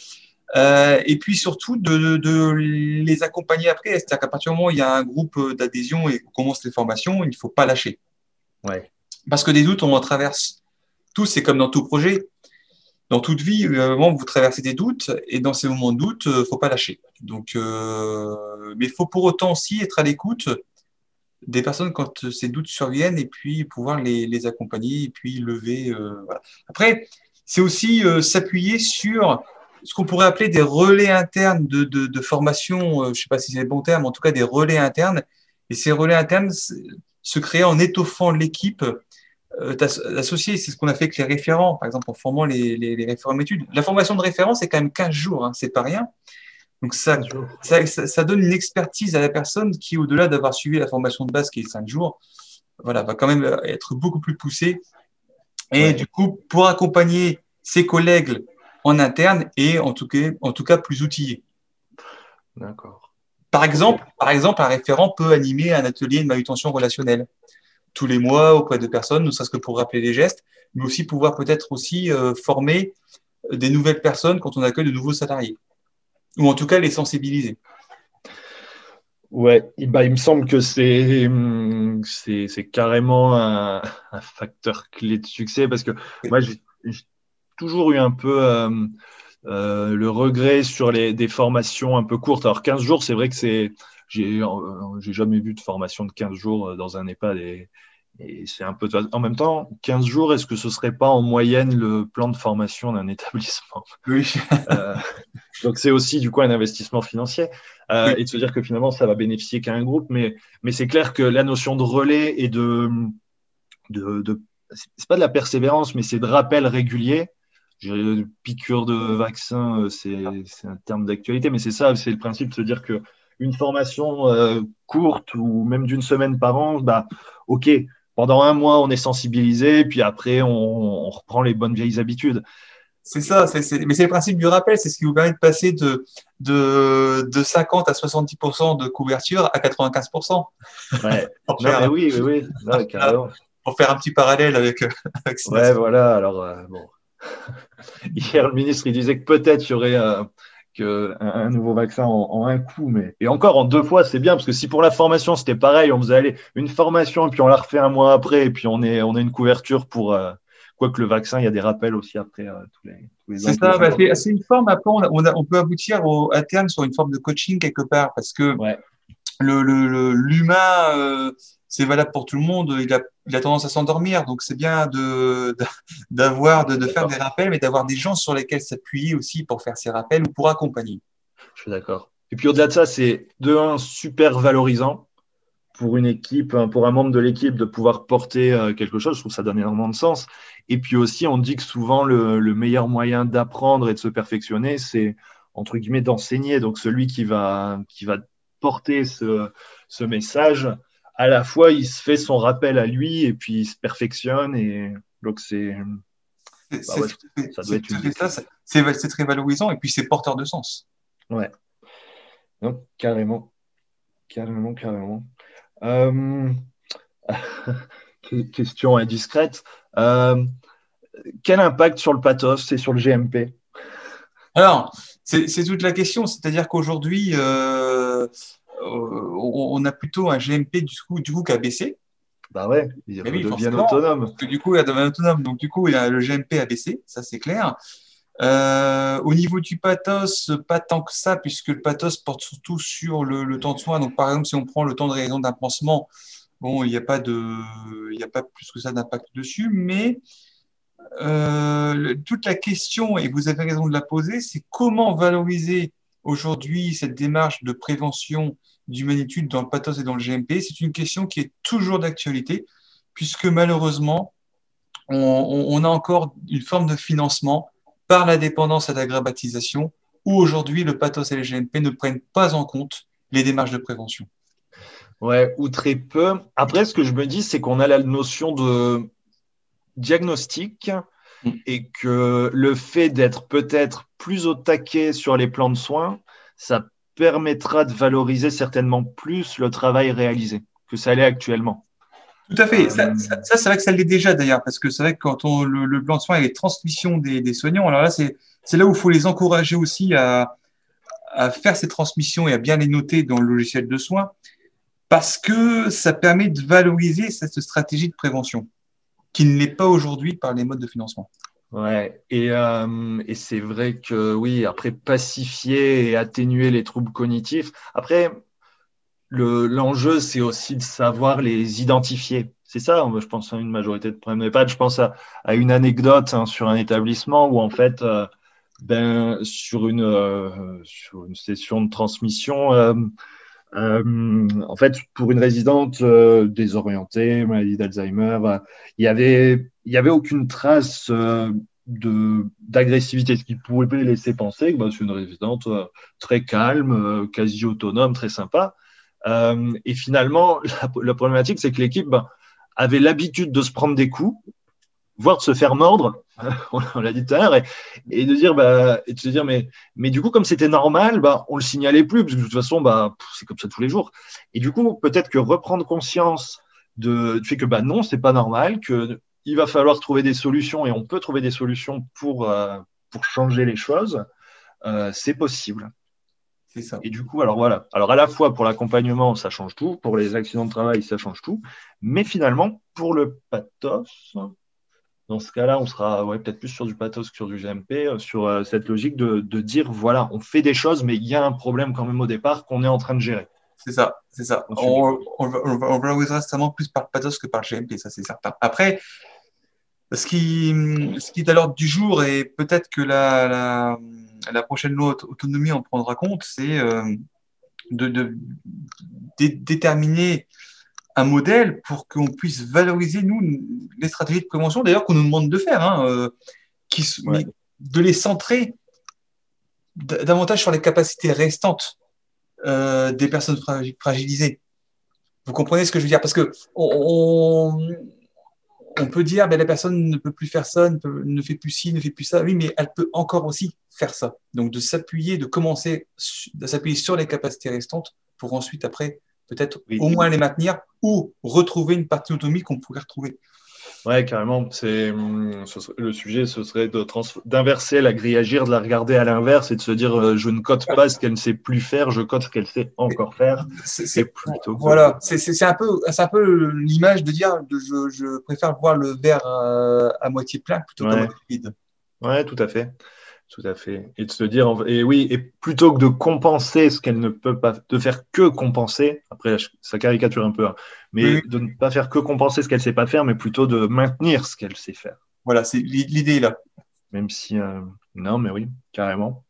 et puis surtout de, de, les accompagner après. C'est-à-dire qu'à partir du moment où il y a un groupe d'adhésion et qu'on commence les formations, il ne faut pas lâcher. Ouais. Parce que des doutes, on en traverse tous, c'est comme dans tout projet. Dans toute vie, moment vous traversez des doutes, et dans ces moments de doute, il euh, ne faut pas lâcher. Donc, euh, mais il faut pour autant aussi être à l'écoute des personnes quand ces doutes surviennent, et puis pouvoir les, les accompagner, et puis lever. Euh. Après, c'est aussi s'appuyer sur ce qu'on pourrait appeler des relais internes de, de, formation, je ne sais pas si c'est le bon terme, en tout cas des relais internes. Et ces relais internes se créent en étoffant l'équipe euh, associé, c'est ce qu'on a fait avec les référents, par exemple en formant les, les, référents d'études. La formation de référent, c'est quand même 15 jours, hein, c'est pas rien. Donc ça, ça, ça, donne une expertise à la personne qui, au-delà d'avoir suivi la formation de base qui est 5 jours, voilà, va quand même être beaucoup plus poussée. Et du coup, pour accompagner ses collègues en interne et en tout cas, en tout cas plus outillés. D'accord. Par exemple, par exemple, un référent peut animer un atelier de manutention relationnelle tous les mois auprès de personnes, ne serait-ce que pour rappeler les gestes, mais aussi pouvoir peut-être aussi euh, former des nouvelles personnes quand on accueille de nouveaux salariés, ou en tout cas les sensibiliser. Ouais, bah, il me semble que c'est c'est carrément un, facteur clé de succès parce que moi j'ai toujours eu un peu euh, euh, le regret sur les des formations un peu courtes. Alors 15 jours, c'est vrai que c'est j'ai j'ai jamais vu de formation de 15 jours dans un EHPAD et c'est un peu en même temps 15 jours est-ce que ce serait pas en moyenne le plan de formation d'un établissement? Oui. euh, donc c'est aussi du coup un investissement financier. Euh, et de se dire que finalement ça va bénéficier qu'à un groupe. Mais mais c'est clair que la notion de relais et de de, de c'est pas de la persévérance mais c'est de rappel régulier. Piqûre de vaccin, c'est un terme d'actualité, mais c'est ça, c'est le principe de se dire que une formation euh, courte ou même d'une semaine par an, bah, ok, pendant un mois, on est sensibilisé, puis après, on, reprend les bonnes vieilles habitudes. C'est ça, mais c'est le principe du rappel, c'est ce qui vous permet de passer de, de, de 50 à 70% de couverture à 95%. Ouais. non, oui, oui, oui. carrément. Pour faire un petit parallèle avec. avec ouais, voilà. Alors, euh, bon. Hier, le ministre, il disait que peut-être il y aurait euh, qu'un un nouveau vaccin en, un coup. Mais... Et encore, en deux fois, c'est bien, parce que si pour la formation, c'était pareil, on faisait aller une formation, et puis on la refait un mois après, et puis on, est, on a une couverture pour... Euh, quoique le vaccin, il y a des rappels aussi après euh, tous les, C'est ça, bah, c'est une forme, après, on, on, peut aboutir au, à terme sur une forme de coaching quelque part, parce que ouais. l'humain... Le, le, euh, c'est valable pour tout le monde. Il a, il a tendance à s'endormir, donc c'est bien de d'avoir de, de, faire des rappels, mais d'avoir des gens sur lesquels s'appuyer aussi pour faire ces rappels ou pour accompagner. Je suis d'accord. Et puis au-delà de ça, c'est de un super valorisant pour une équipe, pour un membre de l'équipe de pouvoir porter euh, quelque chose. Je trouve que ça donne énormément de sens. Et puis aussi, on dit que souvent le, le meilleur moyen d'apprendre et de se perfectionner, c'est entre guillemets d'enseigner. Donc celui qui va qui va porter ce, ce message à la fois, il se fait son rappel à lui et puis il se perfectionne. Et donc, c'est. c'est très valorisant et puis c'est porteur de sens. Ouais. Non, carrément. Carrément, carrément. Euh, question indiscrète. Euh, quel impact sur le pathos et sur le GMP Alors, c'est toute la question. C'est-à-dire qu'aujourd'hui, euh, on a plutôt un GMP du coup, du coup qui a baissé. Bah ouais, il devient autonome. du coup, il devient autonome. Donc, du coup, il a le GMP a baissé, ça c'est clair. Euh, au niveau du pathos, pas tant que ça, puisque le pathos porte surtout sur le, temps de soin. Donc, par exemple, si on prend le temps de réalisation d'un pansement, bon, il n'y a pas de, a pas plus que ça d'impact dessus, mais euh, toute la question, et vous avez raison de la poser, c'est comment valoriser aujourd'hui cette démarche de prévention d'humanitude dans le pathos et dans le GMP. C'est une question qui est toujours d'actualité, puisque malheureusement, on, a encore une forme de financement par la dépendance à l'agrabatisation, où aujourd'hui le pathos et le GMP ne prennent pas en compte les démarches de prévention. Ouais, ou très peu. Après, ce que je me dis, c'est qu'on a la notion de diagnostic mm. et que le fait d'être peut-être plus au taquet sur les plans de soins, ça permettra de valoriser certainement plus le travail réalisé que ça l'est actuellement. Tout à fait. Ça, c'est vrai que ça l'est déjà d'ailleurs, parce que c'est vrai que quand on, le, plan de soins et les transmissions des, soignants, alors là, c'est là où il faut les encourager aussi à, à, faire ces transmissions et à bien les noter dans le logiciel de soins, parce que ça permet de valoriser cette stratégie de prévention qui ne l'est pas aujourd'hui par les modes de financement. Ouais, et, euh, et c'est vrai que oui, après pacifier et atténuer les troubles cognitifs, après, l'enjeu, c'est aussi de savoir les identifier. C'est ça, je pense, à une majorité de problèmes d'EHPAD. Je pense à, à une anecdote hein, sur un établissement où, en fait, euh, ben, sur, une, euh, sur une session de transmission, euh, en fait, pour une résidente euh, désorientée, maladie d'Alzheimer, euh, il y avait, il y avait aucune trace de d'agressivité, ce qui pouvait laisser penser que bah, c'est une résidente très calme, quasi autonome, très sympa. et finalement, la, problématique, c'est que l'équipe bah, avait l'habitude de se prendre des coups, voire de se faire mordre, on l'a dit tout à l'heure, et, de dire, bah, et de se dire, mais, mais du coup, comme c'était normal, bah, on le signalait plus, parce que de toute façon, bah, c'est comme ça tous les jours. Et du coup, peut-être que reprendre conscience de, du fait que bah, non, c'est pas normal, que il va falloir trouver des solutions, et on peut trouver des solutions pour, euh, pour changer les choses, euh, c'est possible. C'est ça. Et du coup, alors voilà. Alors à la fois pour l'accompagnement, ça change tout. Pour les accidents de travail, ça change tout. Mais finalement, pour le pathos, dans ce cas-là, on sera ouais, peut-être plus sur du pathos que sur du GMP, euh, sur euh, cette logique de, dire voilà, on fait des choses, mais il y a un problème quand même au départ qu'on est en train de gérer. C'est ça, c'est ça. On, on, valorisera certainement plus par le pathos que par le GMP, ça c'est certain. Après, ce qui, ce qui est à l'ordre du jour, et peut-être que la, la, prochaine loi autonomie en prendra compte, c'est euh, de, de, déterminer un modèle pour qu'on puisse valoriser, nous, les stratégies de prévention, d'ailleurs, qu'on nous demande de faire, hein, euh, qui, de les centrer davantage sur les capacités restantes euh, des personnes fragilisées. Vous comprenez ce que je veux dire? Parce que on, on peut dire, ben, la personne ne peut plus faire ça, ne, ne, fait plus ci, ne fait plus ça. Oui, mais elle peut encore aussi faire ça. Donc, de s'appuyer, de commencer, de s'appuyer sur les capacités restantes pour ensuite, après, peut-être au moins les maintenir ou retrouver une partie autonomie qu'on pourrait retrouver. Ouais, carrément. C'est le sujet, ce serait d'inverser la grille agir, de la regarder à l'inverse et de se dire euh, je ne cote pas ce qu'elle ne sait plus faire, je cote ce qu'elle sait encore faire. C'est plutôt. Voilà, c'est un peu, c'est un peu l'image de dire je, je, préfère voir le verre euh, à moitié plein plutôt qu'à moitié vide. Ouais, tout à fait. Tout à fait. Et de se dire, et oui, et plutôt que de compenser ce qu'elle ne peut pas, de faire que compenser, après ça caricature un peu, hein, mais de ne pas faire que compenser ce qu'elle ne sait pas faire, mais plutôt de maintenir ce qu'elle sait faire. Voilà, c'est l'idée là. Même si, euh, non, mais oui, carrément.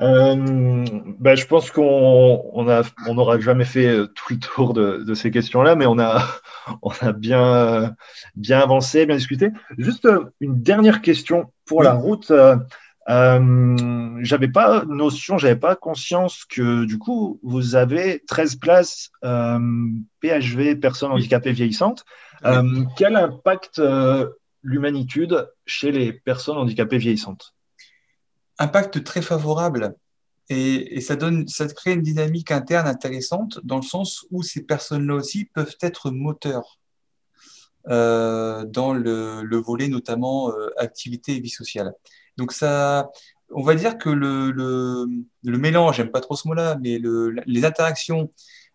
Euh, ben, je pense qu'on on on n'aura jamais fait euh, tout le tour de, ces questions-là, mais on a, on a bien, bien avancé, bien discuté. Juste une dernière question pour la route. Euh, j'avais pas notion, j'avais pas conscience que du coup vous avez 13 places euh, PHV personnes handicapées vieillissantes. Euh, quel impact l'humanitude chez les personnes handicapées vieillissantes? Impact très favorable et, et, ça donne, ça crée une dynamique interne intéressante dans le sens où ces personnes-là aussi peuvent être moteurs. Dans le, le, volet notamment activité et vie sociale. Donc ça, on va dire que le, le, mélange, j'aime pas trop ce mot-là, mais le, les interactions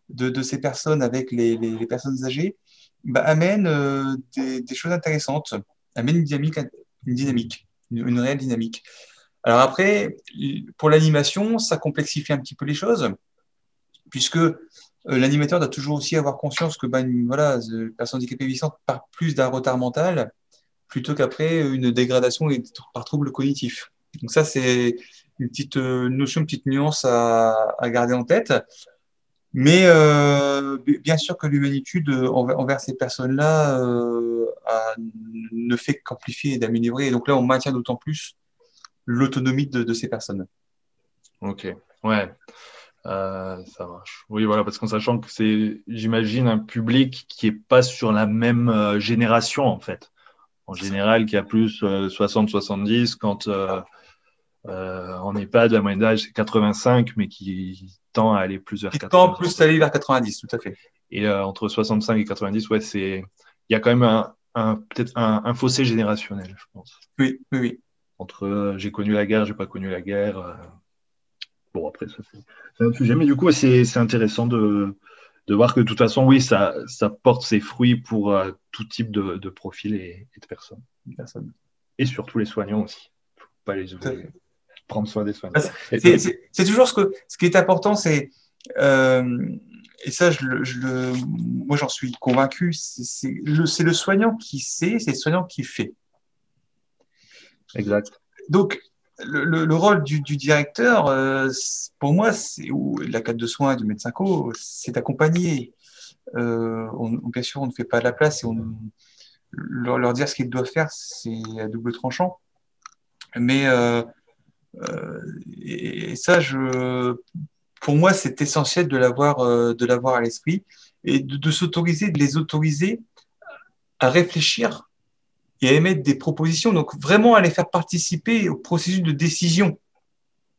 de, de, ces personnes avec les, personnes âgées bah, amènent euh, des, choses intéressantes, amènent une dynamique, une, dynamique une, réelle dynamique. Alors après, pour l'animation, ça complexifie un petit peu les choses, puisque euh, l'animateur doit toujours aussi avoir conscience que ben, voilà, la personne handicapée vieillissante part plus d'un retard mental plutôt qu'après une dégradation par trouble cognitif. Donc ça, c'est une petite euh, notion, une petite nuance à, garder en tête. Mais euh, bien sûr que l'humanitude envers, ces personnes-là ne fait qu'amplifier et d'améliorer. Et donc là, on maintient d'autant plus l'autonomie de, ces personnes. Ok, ouais. Euh, ça marche. Oui, voilà, parce qu'en sachant que c'est, j'imagine, un public qui est pas sur la même euh, génération, en fait. En général, qui a plus 60-70, euh, quand on n'est pas de la moyenne d'âge, c'est 85, mais qui tend à aller plus vers 90. tend plus à aller vers 90, tout à fait. Et entre 65 et 90, ouais, c'est, il y a quand même un, un peut-être un, un, fossé générationnel, je pense. Oui, oui, oui. Entre j'ai connu la guerre, j'ai pas connu la guerre. Bon, après, ça, c'est un sujet. Mais du coup, c'est intéressant de, de, voir que de toute façon, oui, ça, ça porte ses fruits pour euh, tout type de, de profil et, de personnes. Et surtout les soignants aussi. Il ne faut pas les oublier. Prendre soin des soignants. C'est toujours ce, que, ce qui est important, c'est. Euh, et ça, je, je le, moi, j'en suis convaincu. C'est le, le soignant qui sait, c'est le soignant qui fait. Exact. Donc, le, rôle du, directeur, euh, pour moi, ou la cadre de soins du médecin co, c'est d'accompagner. Euh, bien sûr, on ne fait pas de la place et on, leur, dire ce qu'ils doivent faire, c'est à double tranchant. Mais euh, et, ça, je, pour moi, c'est essentiel de l'avoir de l'avoir à l'esprit et de s'autoriser, de les autoriser à réfléchir et à émettre des propositions. Donc, vraiment à les faire participer au processus de décision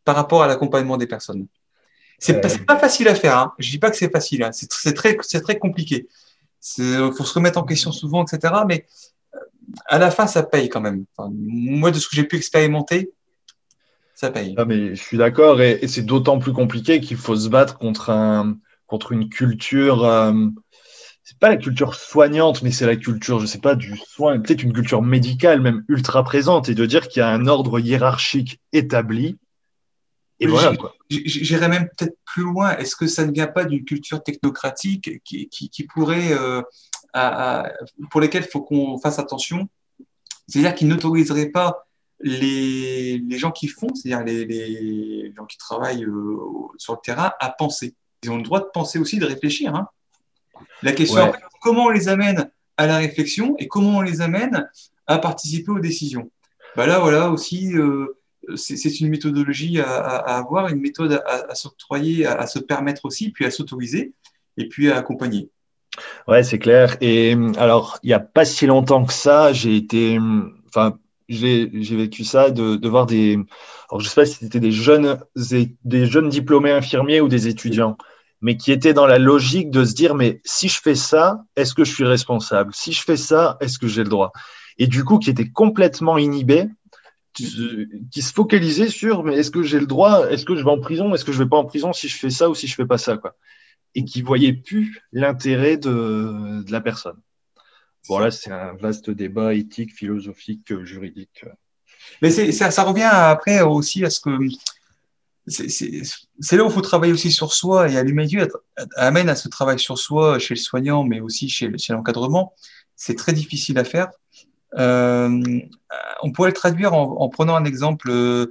par rapport à l'accompagnement des personnes. C'est n'est pas, pas, facile à faire. Hein. Je dis pas que c'est facile. Hein. C'est très, très compliqué. Il faut se remettre en question souvent, etc. Mais euh, à la fin, ça paye quand même. moi, de ce que j'ai pu expérimenter, ça paye. Ah, mais je suis d'accord. Et, c'est d'autant plus compliqué qu'il faut se battre contre, un, contre une culture. Euh, c'est pas la culture soignante, mais c'est la culture, je sais pas, du soin, peut-être une culture médicale même ultra présente, et de dire qu'il y a un ordre hiérarchique établi. Et voilà quoi. J'irais même peut-être plus loin. Est-ce que ça ne vient pas d'une culture technocratique qui, qui, pourrait, euh, pour lesquelles il faut qu'on fasse attention? C'est-à-dire qu'ils n'autoriseraient pas les, les, gens qui font, c'est-à-dire les, les, gens qui travaillent euh, sur le terrain, à penser. Ils ont le droit de penser aussi, de réfléchir. Hein. La question, comment on les amène à la réflexion et comment on les amène à participer aux décisions? Bah là, voilà aussi, euh, c'est une méthodologie à, avoir, une méthode à, s'octroyer, à, se permettre aussi, puis à s'autoriser et puis à accompagner. Ouais, c'est clair. Et alors, il n'y a pas si longtemps que ça, j'ai été, enfin, j'ai vécu ça de, de, voir des, alors je sais pas si c'était des jeunes, des jeunes diplômés infirmiers ou des étudiants mais qui était dans la logique de se dire, mais si je fais ça, est-ce que je suis responsable? Si je fais ça, est-ce que j'ai le droit? Et du coup, qui était complètement inhibé, qui se focalisait sur, mais est-ce que j'ai le droit? Est-ce que je vais en prison? Est-ce que je vais pas en prison si je fais ça ou si je fais pas ça quoi? Et qui voyait plus l'intérêt de, la personne. Voilà, c'est un vaste débat éthique, philosophique, juridique. Mais ça, ça revient après aussi à ce que c'est là où il faut travailler aussi sur soi et à l'humanité amène à ce travail sur soi chez le soignant, mais aussi chez, l'encadrement. C'est très difficile à faire. Euh, on pourrait le traduire en, prenant un exemple. Euh,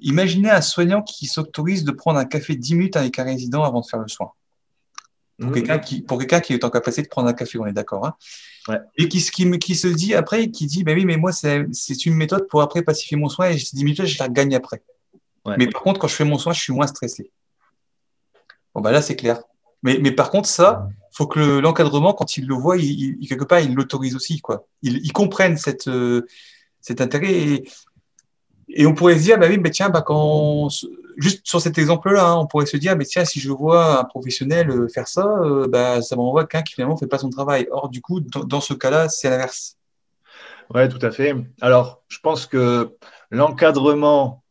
imaginez un soignant qui s'autorise de prendre un café 10 minutes avec un résident avant de faire le soin. Pour mmh. quelqu'un qui, qui est en capacité de prendre un café, on est d'accord. Hein et qui, qui, qui, se dit après, qui dit, ben oui, mais moi, c'est une méthode pour après pacifier mon soin et 10 minutes, je la gagne après. Mais par contre, quand je fais mon soin, je suis moins stressé. Bon, bah là, c'est clair. Mais, mais, par contre, ça, faut que l'encadrement, quand il le voit, il, quelque part, il l'autorise aussi. Quoi. Il, comprenne cette, euh, cet intérêt. Et, et, on pourrait se dire, bah oui, mais tiens, bah quand, juste sur cet exemple-là, hein, on pourrait se dire, mais tiens, si je vois un professionnel euh, faire ça, euh, bah, ça m'envoie qu'un qui finalement ne fait pas son travail. Or, du coup, dans, dans ce cas-là, c'est l'inverse. Oui, tout à fait. Alors, je pense que l'encadrement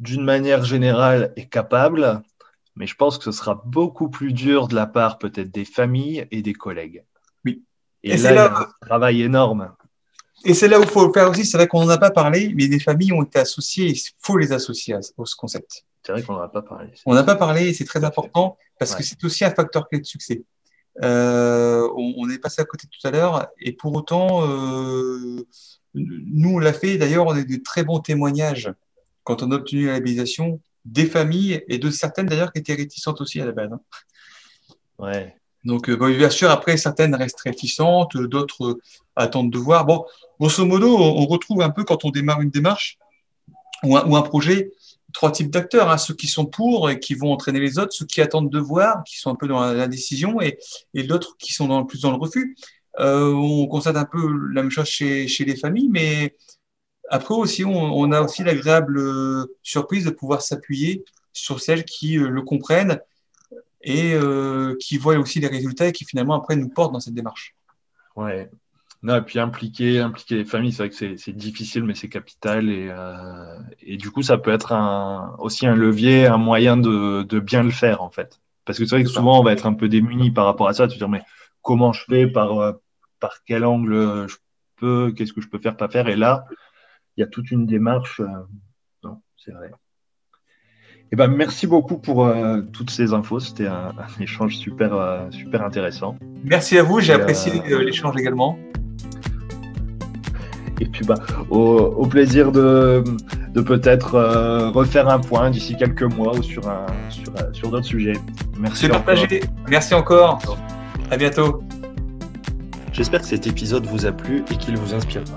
d'une manière générale, est capable, mais je pense que ce sera beaucoup plus dur de la part peut-être des familles et des collègues. Oui. Et, là, il y a un travail énorme. Et c'est là où il faut le faire aussi. C'est vrai qu'on n'en a pas parlé, mais des familles ont été associées. Il faut les associer à, ce concept. C'est vrai qu'on n'en a pas parlé. On n'a pas parlé et c'est très important parce que c'est aussi un facteur clé de succès. Euh, on, est passé à côté tout à l'heure et pour autant, euh, nous, on l'a fait. D'ailleurs, on a de très bons témoignages quand on a obtenu la labellisation des familles et de certaines d'ailleurs qui étaient réticentes aussi à la base. Hein. Ouais. Donc, euh, bien sûr, après, certaines restent réticentes, d'autres attendent de voir. Bon, grosso modo, on retrouve un peu quand on démarre une démarche ou un, projet, trois types d'acteurs, hein. ceux qui sont pour et qui vont entraîner les autres, ceux qui attendent de voir, qui sont un peu dans la, décision, et, et d'autres qui sont dans, plus dans le refus. Euh, on constate un peu la même chose chez, chez les familles, mais après aussi, on, a aussi l'agréable euh, surprise de pouvoir s'appuyer sur celles qui euh, le comprennent et qui voient aussi les résultats et qui finalement après nous portent dans cette démarche. Ouais, non, et puis impliquer, impliquer les familles, c'est vrai que c'est difficile, mais c'est capital. Et, euh, et, du coup, ça peut être un, aussi un levier, un moyen de, de, bien le faire, en fait. Parce que c'est vrai que souvent, on va être un peu démuni par rapport à ça, de se dire, mais comment je fais, par, euh, par quel angle je peux, qu'est-ce que je peux faire, pas faire? Et là, il y a toute une démarche. Euh, non, c'est vrai. Eh ben, merci beaucoup pour euh, toutes ces infos. C'était un, un, échange super, euh, super intéressant. Merci à vous. J'ai apprécié l'échange également. Et puis, bah, au, plaisir de, peut-être euh, refaire un point d'ici quelques mois ou sur, un, sur, sur d'autres sujets. Merci. partagé. Merci encore. À bientôt. J'espère que cet épisode vous a plu et qu'il vous inspirera.